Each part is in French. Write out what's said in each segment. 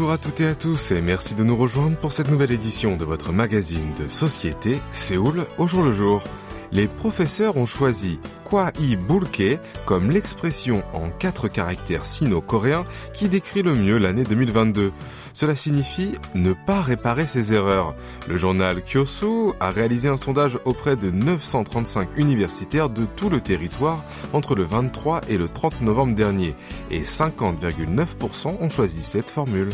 Bonjour à toutes et à tous et merci de nous rejoindre pour cette nouvelle édition de votre magazine de société Séoul au jour le jour. Les professeurs ont choisi Kwai Bulke comme l'expression en quatre caractères sino-coréens qui décrit le mieux l'année 2022. Cela signifie ne pas réparer ses erreurs. Le journal Kyosu a réalisé un sondage auprès de 935 universitaires de tout le territoire entre le 23 et le 30 novembre dernier et 50,9% ont choisi cette formule.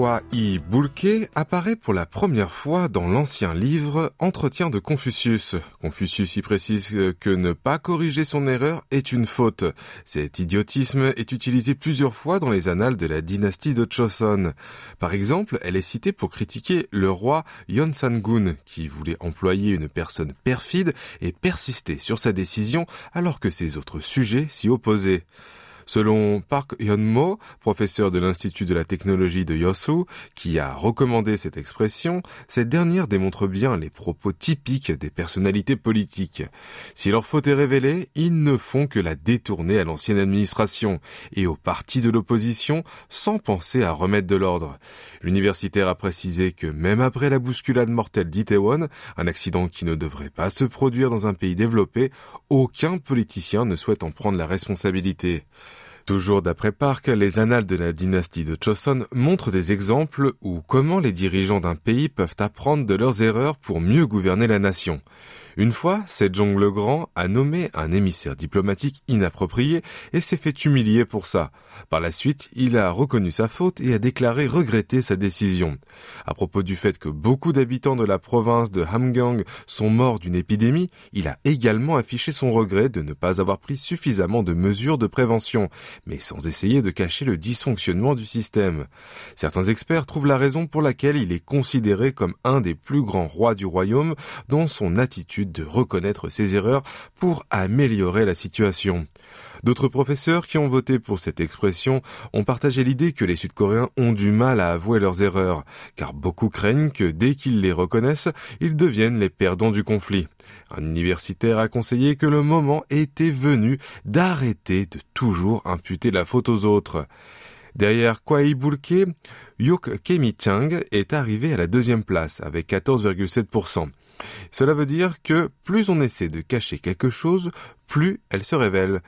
Kwai Bulke apparaît pour la première fois dans l'ancien livre Entretien de Confucius. Confucius y précise que ne pas corriger son erreur est une faute. Cet idiotisme est utilisé plusieurs fois dans les annales de la dynastie de Choson. Par exemple, elle est citée pour critiquer le roi Yonsan-gun qui voulait employer une personne perfide et persister sur sa décision alors que ses autres sujets s'y opposaient. Selon Park Hyun-mo, professeur de l'Institut de la technologie de Yosu, qui a recommandé cette expression, cette dernière démontre bien les propos typiques des personnalités politiques. Si leur faute est révélée, ils ne font que la détourner à l'ancienne administration et au parti de l'opposition sans penser à remettre de l'ordre. L'universitaire a précisé que même après la bousculade mortelle d'Itaewon, un accident qui ne devrait pas se produire dans un pays développé, aucun politicien ne souhaite en prendre la responsabilité. Toujours d'après Park, les annales de la dynastie de Choson montrent des exemples où comment les dirigeants d'un pays peuvent apprendre de leurs erreurs pour mieux gouverner la nation. Une fois, Sejong le Grand a nommé un émissaire diplomatique inapproprié et s'est fait humilier pour ça. Par la suite, il a reconnu sa faute et a déclaré regretter sa décision. À propos du fait que beaucoup d'habitants de la province de Hamgyong sont morts d'une épidémie, il a également affiché son regret de ne pas avoir pris suffisamment de mesures de prévention, mais sans essayer de cacher le dysfonctionnement du système. Certains experts trouvent la raison pour laquelle il est considéré comme un des plus grands rois du royaume dans son attitude de reconnaître ses erreurs pour améliorer la situation. D'autres professeurs qui ont voté pour cette expression ont partagé l'idée que les Sud-Coréens ont du mal à avouer leurs erreurs, car beaucoup craignent que dès qu'ils les reconnaissent, ils deviennent les perdants du conflit. Un universitaire a conseillé que le moment était venu d'arrêter de toujours imputer la faute aux autres. Derrière Kwai Bulke, Yuk Kemi-chang est arrivé à la deuxième place avec 14,7%. Cela veut dire que plus on essaie de cacher quelque chose, plus elle se révèle.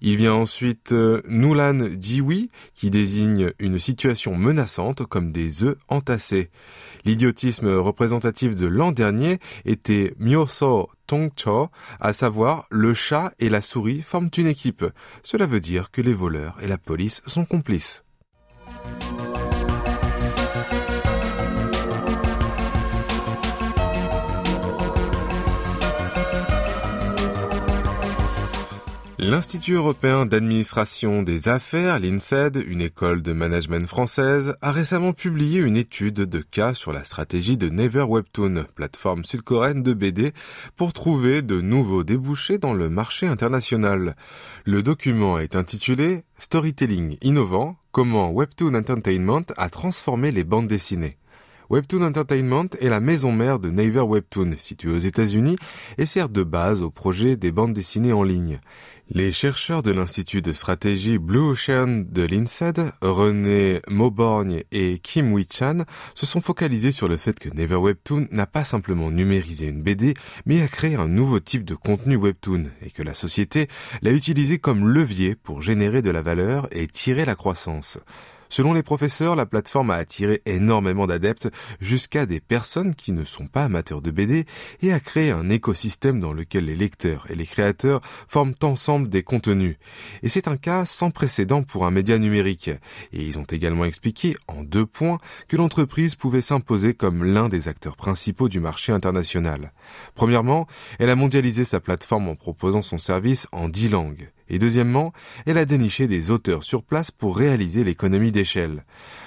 Il vient ensuite euh, Nulan Jiwi, qui désigne une situation menaçante comme des œufs entassés. L'idiotisme représentatif de l'an dernier était Myoso Tongcho, à savoir le chat et la souris forment une équipe. Cela veut dire que les voleurs et la police sont complices. L'Institut européen d'administration des affaires, l'INSED, une école de management française, a récemment publié une étude de cas sur la stratégie de Never Webtoon, plateforme sud-coréenne de BD, pour trouver de nouveaux débouchés dans le marché international. Le document est intitulé Storytelling innovant, comment Webtoon Entertainment a transformé les bandes dessinées. Webtoon Entertainment est la maison mère de Naver Webtoon, située aux États-Unis, et sert de base au projet des bandes dessinées en ligne. Les chercheurs de l'Institut de stratégie Blue Ocean de l'INSEAD, René Mauborgne et Kim Wee-chan, se sont focalisés sur le fait que Never Webtoon n'a pas simplement numérisé une BD, mais a créé un nouveau type de contenu Webtoon, et que la société l'a utilisé comme levier pour générer de la valeur et tirer la croissance. Selon les professeurs, la plateforme a attiré énormément d'adeptes jusqu'à des personnes qui ne sont pas amateurs de BD et a créé un écosystème dans lequel les lecteurs et les créateurs forment ensemble des contenus. Et c'est un cas sans précédent pour un média numérique. Et ils ont également expliqué en deux points que l'entreprise pouvait s'imposer comme l'un des acteurs principaux du marché international. Premièrement, elle a mondialisé sa plateforme en proposant son service en dix langues. Et deuxièmement, elle a déniché des auteurs sur place pour réaliser l'économie d'échelle.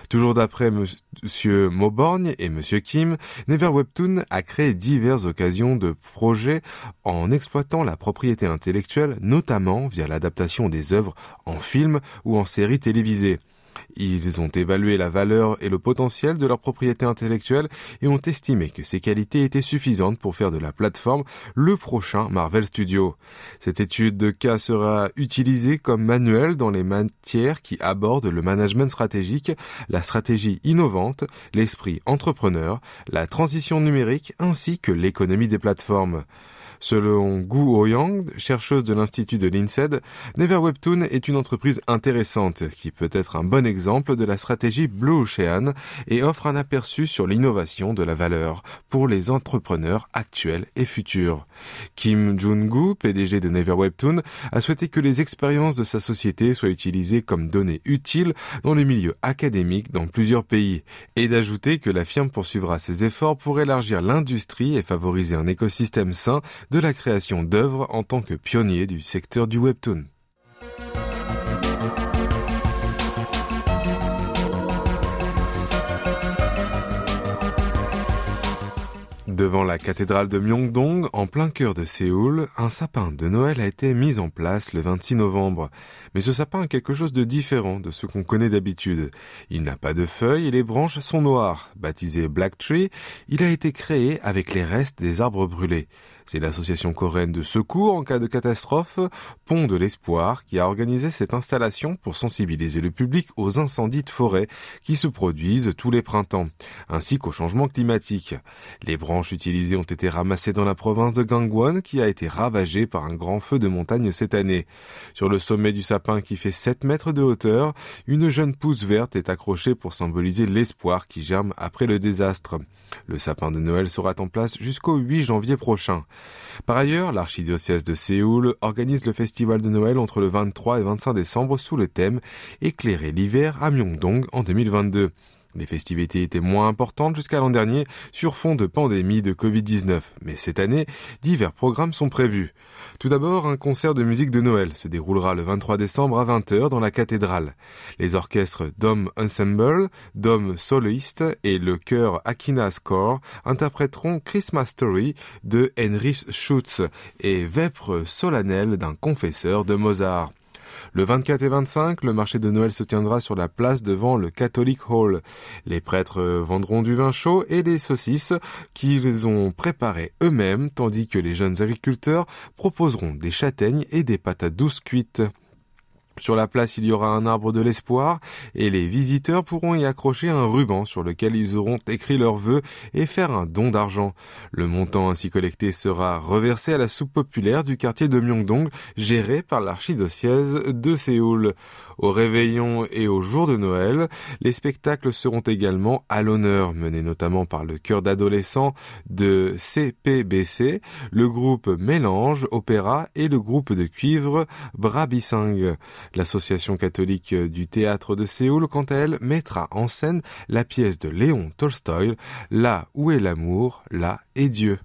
Toujours d'après Monsieur Mauborgne et Monsieur Kim, Never Webtoon a créé diverses occasions de projets en exploitant la propriété intellectuelle, notamment via l'adaptation des œuvres en film ou en séries télévisées. Ils ont évalué la valeur et le potentiel de leur propriété intellectuelle et ont estimé que ces qualités étaient suffisantes pour faire de la plateforme le prochain Marvel Studio. Cette étude de cas sera utilisée comme manuel dans les matières qui abordent le management stratégique, la stratégie innovante, l'esprit entrepreneur, la transition numérique ainsi que l'économie des plateformes. Selon Gu Ouyang, chercheuse de l'Institut de l'INSED, Never Webtoon est une entreprise intéressante qui peut être un bon exemple de la stratégie Blue Ocean et offre un aperçu sur l'innovation de la valeur pour les entrepreneurs actuels et futurs. Kim Jun-gu, PDG de Never Webtoon, a souhaité que les expériences de sa société soient utilisées comme données utiles dans les milieux académiques dans plusieurs pays et d'ajouter que la firme poursuivra ses efforts pour élargir l'industrie et favoriser un écosystème sain de la création d'œuvres en tant que pionnier du secteur du webtoon. Devant la cathédrale de Myeongdong, en plein cœur de Séoul, un sapin de Noël a été mis en place le 26 novembre. Mais ce sapin a quelque chose de différent de ce qu'on connaît d'habitude. Il n'a pas de feuilles et les branches sont noires. Baptisé Black Tree, il a été créé avec les restes des arbres brûlés. C'est l'association coréenne de secours en cas de catastrophe, Pont de l'Espoir, qui a organisé cette installation pour sensibiliser le public aux incendies de forêt qui se produisent tous les printemps, ainsi qu'au changement climatique. Les branches utilisées ont été ramassées dans la province de Gangwon, qui a été ravagée par un grand feu de montagne cette année. Sur le sommet du sapin qui fait 7 mètres de hauteur, une jeune pousse verte est accrochée pour symboliser l'espoir qui germe après le désastre. Le sapin de Noël sera en place jusqu'au 8 janvier prochain. Par ailleurs, l'archidiocèse de Séoul organise le festival de Noël entre le 23 et 25 décembre sous le thème Éclairer l'hiver à Myeongdong en 2022. Les festivités étaient moins importantes jusqu'à l'an dernier sur fond de pandémie de Covid-19, mais cette année, divers programmes sont prévus. Tout d'abord, un concert de musique de Noël se déroulera le 23 décembre à 20h dans la cathédrale. Les orchestres Dom Ensemble, Dom Soloist et le chœur Akina Score interpréteront Christmas Story de Heinrich Schutz et Vêpres solennelles d'un confesseur de Mozart. Le 24 et 25, le marché de Noël se tiendra sur la place devant le Catholic Hall. Les prêtres vendront du vin chaud et des saucisses qu'ils ont préparées eux-mêmes, tandis que les jeunes agriculteurs proposeront des châtaignes et des patates douces cuites. Sur la place, il y aura un arbre de l'espoir et les visiteurs pourront y accrocher un ruban sur lequel ils auront écrit leurs vœux et faire un don d'argent. Le montant ainsi collecté sera reversé à la soupe populaire du quartier de Myeongdong, géré par l'archidiocèse de Séoul. Au réveillon et au jour de Noël, les spectacles seront également à l'honneur, menés notamment par le chœur d'adolescents de CPBC, le groupe Mélange Opéra et le groupe de cuivre Brabising. L'association catholique du théâtre de Séoul, quant à elle, mettra en scène la pièce de Léon Tolstoï, Là où est l'amour, là est Dieu.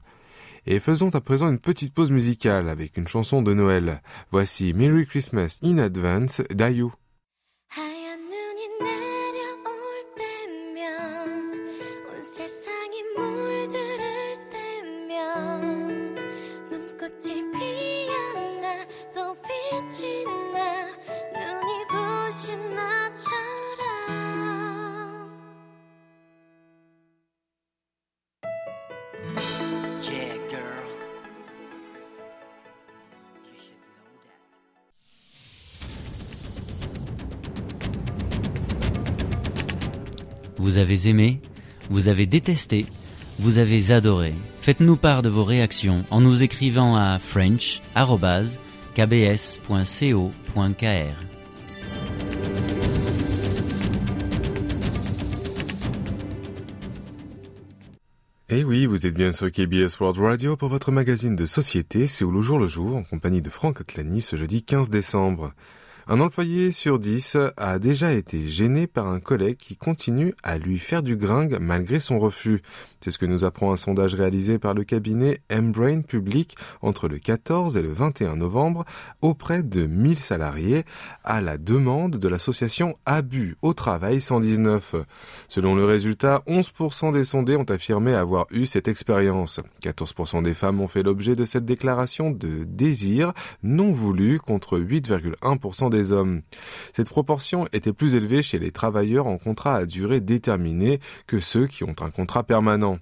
Et faisons à présent une petite pause musicale avec une chanson de Noël. Voici Merry Christmas in Advance d'Ayu. Vous avez aimé, vous avez détesté, vous avez adoré. Faites-nous part de vos réactions en nous écrivant à french.kbs.co.kr. Eh oui, vous êtes bien sur KBS World Radio pour votre magazine de société, Séoul au jour le jour, en compagnie de Franck Atlani ce jeudi 15 décembre. Un employé sur dix a déjà été gêné par un collègue qui continue à lui faire du gringue malgré son refus. C'est ce que nous apprend un sondage réalisé par le cabinet M-Brain Public entre le 14 et le 21 novembre auprès de 1000 salariés à la demande de l'association Abus au Travail 119. Selon le résultat, 11% des sondés ont affirmé avoir eu cette expérience. 14% des femmes ont fait l'objet de cette déclaration de désir non voulu contre 8,1% des hommes. Cette proportion était plus élevée chez les travailleurs en contrat à durée déterminée que ceux qui ont un contrat permanent.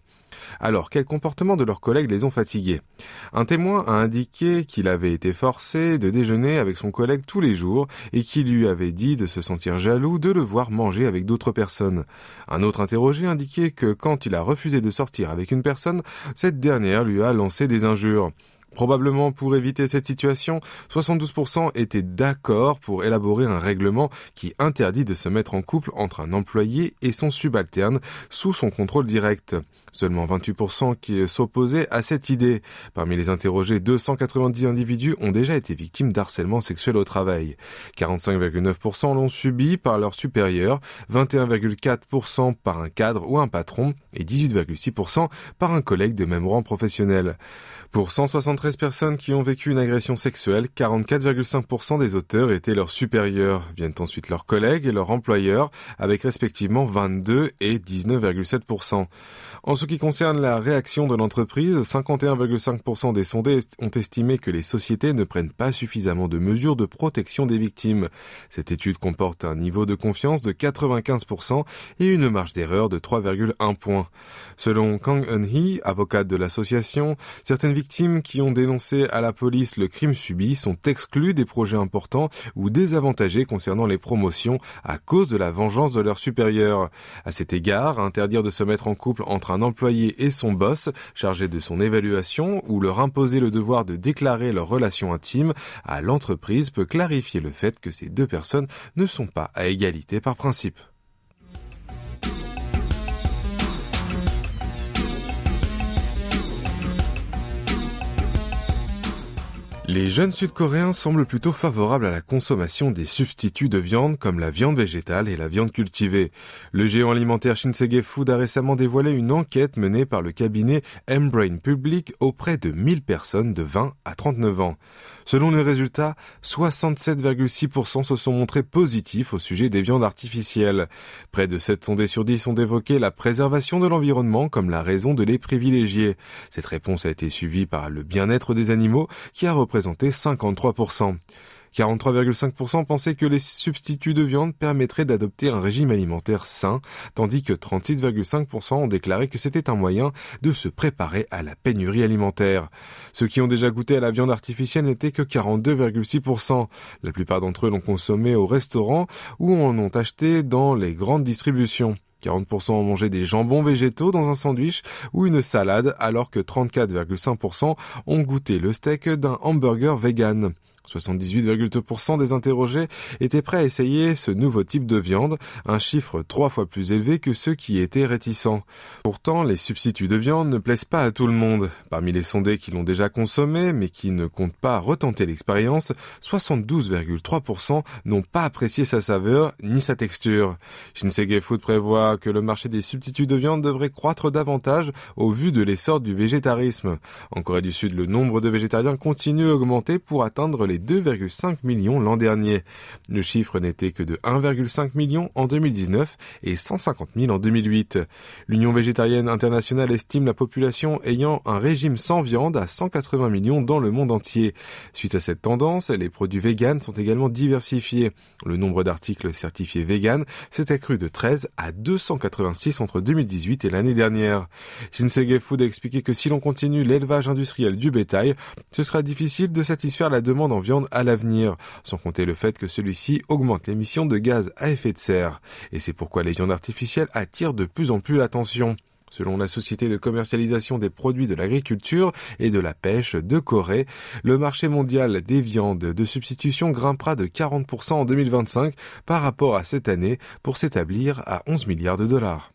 Alors, quel comportement de leurs collègues les ont fatigués? Un témoin a indiqué qu'il avait été forcé de déjeuner avec son collègue tous les jours et qu'il lui avait dit de se sentir jaloux de le voir manger avec d'autres personnes. Un autre interrogé indiquait que quand il a refusé de sortir avec une personne, cette dernière lui a lancé des injures. Probablement pour éviter cette situation, 72% étaient d'accord pour élaborer un règlement qui interdit de se mettre en couple entre un employé et son subalterne sous son contrôle direct. Seulement 28% qui s'opposaient à cette idée. Parmi les interrogés, 290 individus ont déjà été victimes d'harcèlement sexuel au travail. 45,9% l'ont subi par leur supérieur, 21,4% par un cadre ou un patron et 18,6% par un collègue de même rang professionnel. Pour 173 personnes qui ont vécu une agression sexuelle, 44,5% des auteurs étaient leurs supérieurs. Viennent ensuite leurs collègues et leurs employeurs, avec respectivement 22 et 19,7%. En ce qui concerne la réaction de l'entreprise, 51,5% des sondés ont estimé que les sociétés ne prennent pas suffisamment de mesures de protection des victimes. Cette étude comporte un niveau de confiance de 95% et une marge d'erreur de 3,1 points. Selon Kang Eun-hee, avocate de l'association, certaines victimes qui ont dénoncé à la police le crime subi sont exclues des projets importants ou désavantagées concernant les promotions à cause de la vengeance de leurs supérieurs. À cet égard, interdire de se mettre en couple entre un employé et son boss chargé de son évaluation ou leur imposer le devoir de déclarer leur relation intime à l'entreprise peut clarifier le fait que ces deux personnes ne sont pas à égalité par principe. Les jeunes Sud-Coréens semblent plutôt favorables à la consommation des substituts de viande comme la viande végétale et la viande cultivée. Le géant alimentaire Shinsegae Food a récemment dévoilé une enquête menée par le cabinet M-Brain Public auprès de 1000 personnes de 20 à 39 ans. Selon les résultats, 67,6% se sont montrés positifs au sujet des viandes artificielles. Près de 7 sondés sur 10 ont évoqué la préservation de l'environnement comme la raison de les privilégier. Cette réponse a été suivie par le bien-être des animaux qui a représenté 53%. 43,5% pensaient que les substituts de viande permettraient d'adopter un régime alimentaire sain, tandis que 36,5% ont déclaré que c'était un moyen de se préparer à la pénurie alimentaire. Ceux qui ont déjà goûté à la viande artificielle n'étaient que 42,6%. La plupart d'entre eux l'ont consommé au restaurant ou en ont acheté dans les grandes distributions. 40% ont mangé des jambons végétaux dans un sandwich ou une salade, alors que 34,5% ont goûté le steak d'un hamburger vegan. 78,2% des interrogés étaient prêts à essayer ce nouveau type de viande, un chiffre trois fois plus élevé que ceux qui étaient réticents. Pourtant, les substituts de viande ne plaisent pas à tout le monde. Parmi les sondés qui l'ont déjà consommé, mais qui ne comptent pas retenter l'expérience, 72,3% n'ont pas apprécié sa saveur ni sa texture. Shinsegae Food prévoit que le marché des substituts de viande devrait croître davantage au vu de l'essor du végétarisme. En Corée du Sud, le nombre de végétariens continue à augmenter pour atteindre les 2,5 millions l'an dernier. Le chiffre n'était que de 1,5 million en 2019 et 150 000 en 2008. L'Union végétarienne internationale estime la population ayant un régime sans viande à 180 millions dans le monde entier. Suite à cette tendance, les produits véganes sont également diversifiés. Le nombre d'articles certifiés véganes s'est accru de 13 à 286 entre 2018 et l'année dernière. Shinsegae Food a expliqué que si l'on continue l'élevage industriel du bétail, ce sera difficile de satisfaire la demande en à l'avenir, sans compter le fait que celui-ci augmente l'émission de gaz à effet de serre. Et c'est pourquoi les viandes artificielles attirent de plus en plus l'attention. Selon la société de commercialisation des produits de l'agriculture et de la pêche de Corée, le marché mondial des viandes de substitution grimpera de 40% en 2025 par rapport à cette année pour s'établir à 11 milliards de dollars.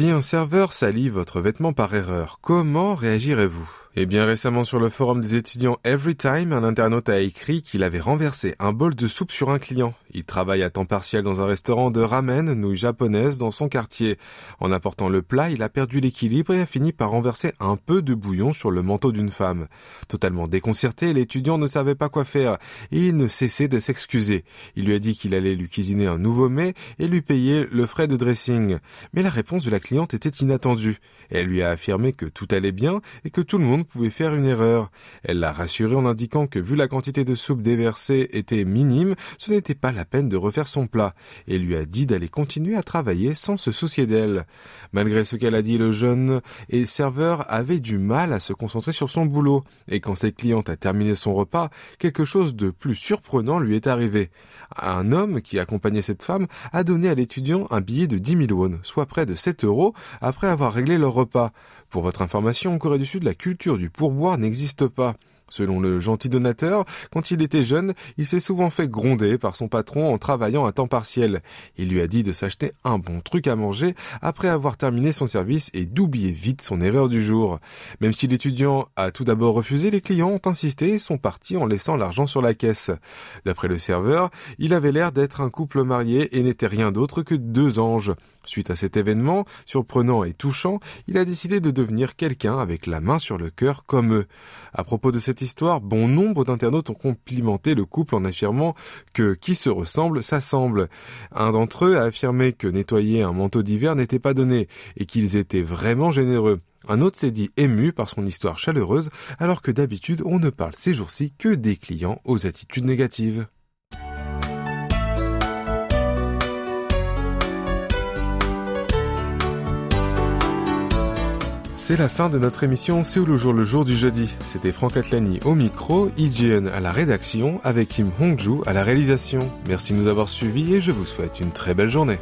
Si un serveur salit votre vêtement par erreur, comment réagirez-vous? Eh bien récemment sur le forum des étudiants Everytime, un internaute a écrit qu'il avait renversé un bol de soupe sur un client. Il travaille à temps partiel dans un restaurant de ramen, nouilles japonaises, dans son quartier. En apportant le plat, il a perdu l'équilibre et a fini par renverser un peu de bouillon sur le manteau d'une femme. Totalement déconcerté, l'étudiant ne savait pas quoi faire et il ne cessait de s'excuser. Il lui a dit qu'il allait lui cuisiner un nouveau mets et lui payer le frais de dressing. Mais la réponse de la cliente était inattendue. Elle lui a affirmé que tout allait bien et que tout le monde pouvait faire une erreur. Elle l'a rassuré en indiquant que vu la quantité de soupe déversée était minime, ce n'était pas la peine de refaire son plat, et lui a dit d'aller continuer à travailler sans se soucier d'elle. Malgré ce qu'elle a dit, le jeune et serveur avait du mal à se concentrer sur son boulot, et quand cette cliente a terminé son repas, quelque chose de plus surprenant lui est arrivé. Un homme qui accompagnait cette femme a donné à l'étudiant un billet de 10 000 won, soit près de 7 euros, après avoir réglé leur repas. Pour votre information, en Corée du Sud, la culture du pourboire n'existe pas. Selon le gentil donateur, quand il était jeune, il s'est souvent fait gronder par son patron en travaillant à temps partiel. Il lui a dit de s'acheter un bon truc à manger après avoir terminé son service et d'oublier vite son erreur du jour. Même si l'étudiant a tout d'abord refusé, les clients ont insisté et sont partis en laissant l'argent sur la caisse. D'après le serveur, il avait l'air d'être un couple marié et n'était rien d'autre que deux anges. Suite à cet événement, surprenant et touchant, il a décidé de devenir quelqu'un avec la main sur le cœur comme eux. À propos de cette histoire, bon nombre d'internautes ont complimenté le couple en affirmant que qui se ressemble s'assemble. Un d'entre eux a affirmé que nettoyer un manteau d'hiver n'était pas donné et qu'ils étaient vraiment généreux. Un autre s'est dit ému par son histoire chaleureuse, alors que d'habitude on ne parle ces jours-ci que des clients aux attitudes négatives. C'est la fin de notre émission C'est le jour le jour du jeudi. C'était Franck Atlani au micro, IGN à la rédaction, avec Kim Hongju à la réalisation. Merci de nous avoir suivis et je vous souhaite une très belle journée.